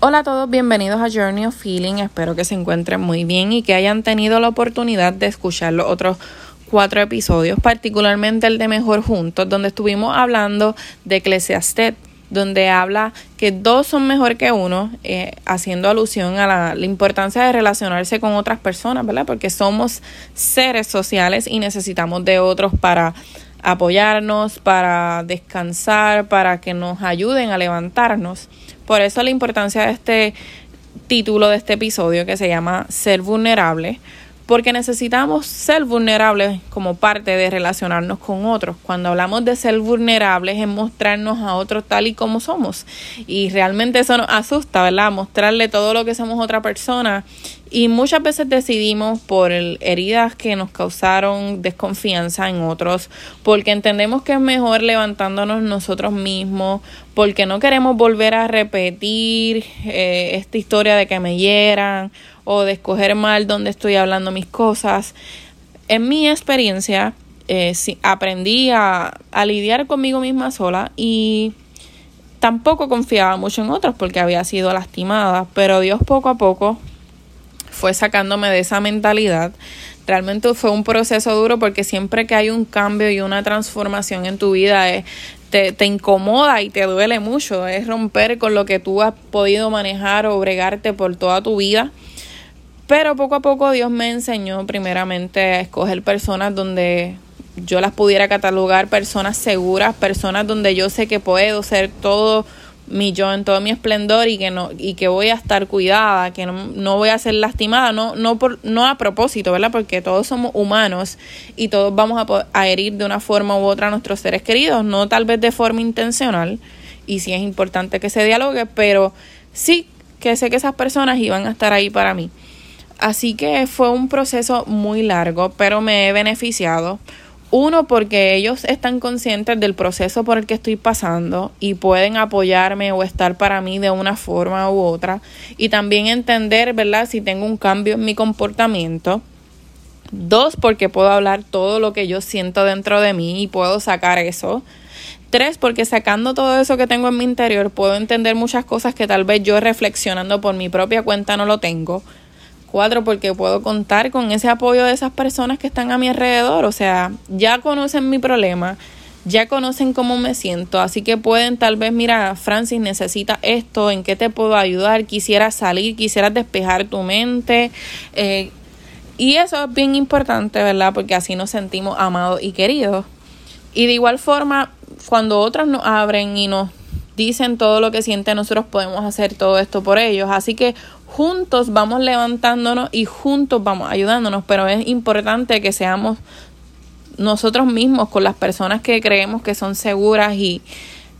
Hola a todos, bienvenidos a Journey of Feeling. Espero que se encuentren muy bien y que hayan tenido la oportunidad de escuchar los otros cuatro episodios, particularmente el de Mejor Juntos, donde estuvimos hablando de Eclesiastes, donde habla que dos son mejor que uno, eh, haciendo alusión a la, la, importancia de relacionarse con otras personas, ¿verdad? Porque somos seres sociales y necesitamos de otros para apoyarnos, para descansar, para que nos ayuden a levantarnos. Por eso la importancia de este título de este episodio que se llama Ser vulnerable, porque necesitamos ser vulnerables como parte de relacionarnos con otros. Cuando hablamos de ser vulnerables es mostrarnos a otros tal y como somos. Y realmente eso nos asusta, ¿verdad? Mostrarle todo lo que somos otra persona. Y muchas veces decidimos por heridas que nos causaron desconfianza en otros, porque entendemos que es mejor levantándonos nosotros mismos, porque no queremos volver a repetir eh, esta historia de que me hieran o de escoger mal dónde estoy hablando mis cosas. En mi experiencia, eh, aprendí a, lidiar conmigo misma sola y tampoco confiaba mucho en otros porque había sido lastimada, pero Dios poco a poco fue sacándome de esa mentalidad. Realmente fue un proceso duro porque siempre que hay un cambio y una transformación en tu vida eh, te, te, incomoda y te duele mucho. Es romper con lo que tú has podido manejar o bregarte por toda tu vida. Pero poco a poco Dios me enseñó primeramente a escoger personas donde yo las pudiera catalogar, personas seguras, personas donde yo sé que puedo ser todo mi yo en todo mi esplendor y que no y que voy a estar cuidada, que no, no voy a ser lastimada, no no por no a propósito, ¿verdad? Porque todos somos humanos y todos vamos a, a herir de una forma u otra a nuestros seres queridos, no tal vez de forma intencional y sí es importante que se dialogue, pero sí que sé que esas personas iban a estar ahí para mí. Así que fue un proceso muy largo, pero me he beneficiado. Uno, porque ellos están conscientes del proceso por el que estoy pasando y pueden apoyarme o estar para mí de una forma u otra. Y también entender, ¿verdad?, si tengo un cambio en mi comportamiento. Dos, porque puedo hablar todo lo que yo siento dentro de mí y puedo sacar eso. Tres, porque sacando todo eso que tengo en mi interior puedo entender muchas cosas que tal vez yo reflexionando por mi propia cuenta no lo tengo. Cuatro, porque puedo contar con ese apoyo de esas personas que están a mi alrededor. O sea, ya conocen mi problema, ya conocen cómo me siento, así que pueden tal vez, mira, Francis necesita esto, ¿en qué te puedo ayudar? Quisiera salir, quisiera despejar tu mente. Eh, y eso es bien importante, ¿verdad? Porque así nos sentimos amados y queridos. Y de igual forma, cuando otros nos abren y nos dicen todo lo que sienten, nosotros podemos hacer todo esto por ellos. Así que juntos vamos levantándonos y juntos vamos ayudándonos, pero es importante que seamos nosotros mismos con las personas que creemos que son seguras y,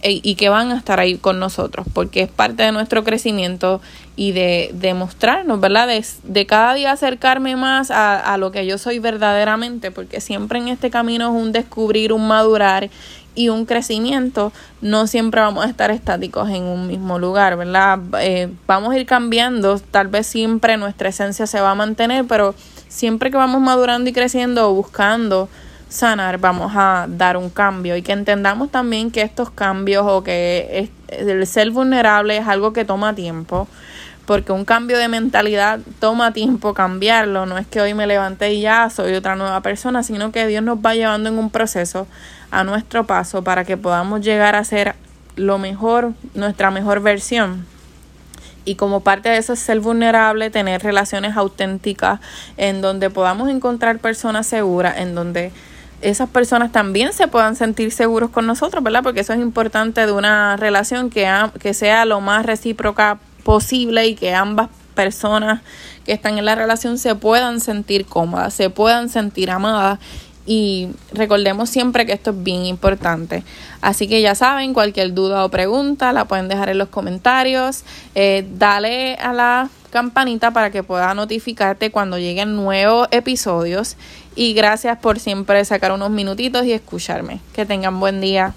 e, y que van a estar ahí con nosotros, porque es parte de nuestro crecimiento y de, demostrarnos ¿verdad? De, de, cada día acercarme más a, a lo que yo soy verdaderamente, porque siempre en este camino es un descubrir, un madurar y un crecimiento, no siempre vamos a estar estáticos en un mismo lugar, ¿verdad? Eh, vamos a ir cambiando, tal vez siempre nuestra esencia se va a mantener, pero siempre que vamos madurando y creciendo o buscando sanar, vamos a dar un cambio y que entendamos también que estos cambios o que el ser vulnerable es algo que toma tiempo porque un cambio de mentalidad toma tiempo cambiarlo, no es que hoy me levanté y ya soy otra nueva persona, sino que Dios nos va llevando en un proceso a nuestro paso para que podamos llegar a ser lo mejor, nuestra mejor versión. Y como parte de eso es ser vulnerable, tener relaciones auténticas en donde podamos encontrar personas seguras, en donde esas personas también se puedan sentir seguros con nosotros, ¿verdad? Porque eso es importante de una relación que, que sea lo más recíproca posible y que ambas personas que están en la relación se puedan sentir cómodas, se puedan sentir amadas y recordemos siempre que esto es bien importante. Así que ya saben, cualquier duda o pregunta la pueden dejar en los comentarios. Eh, dale a la campanita para que pueda notificarte cuando lleguen nuevos episodios. Y gracias por siempre sacar unos minutitos y escucharme. Que tengan buen día.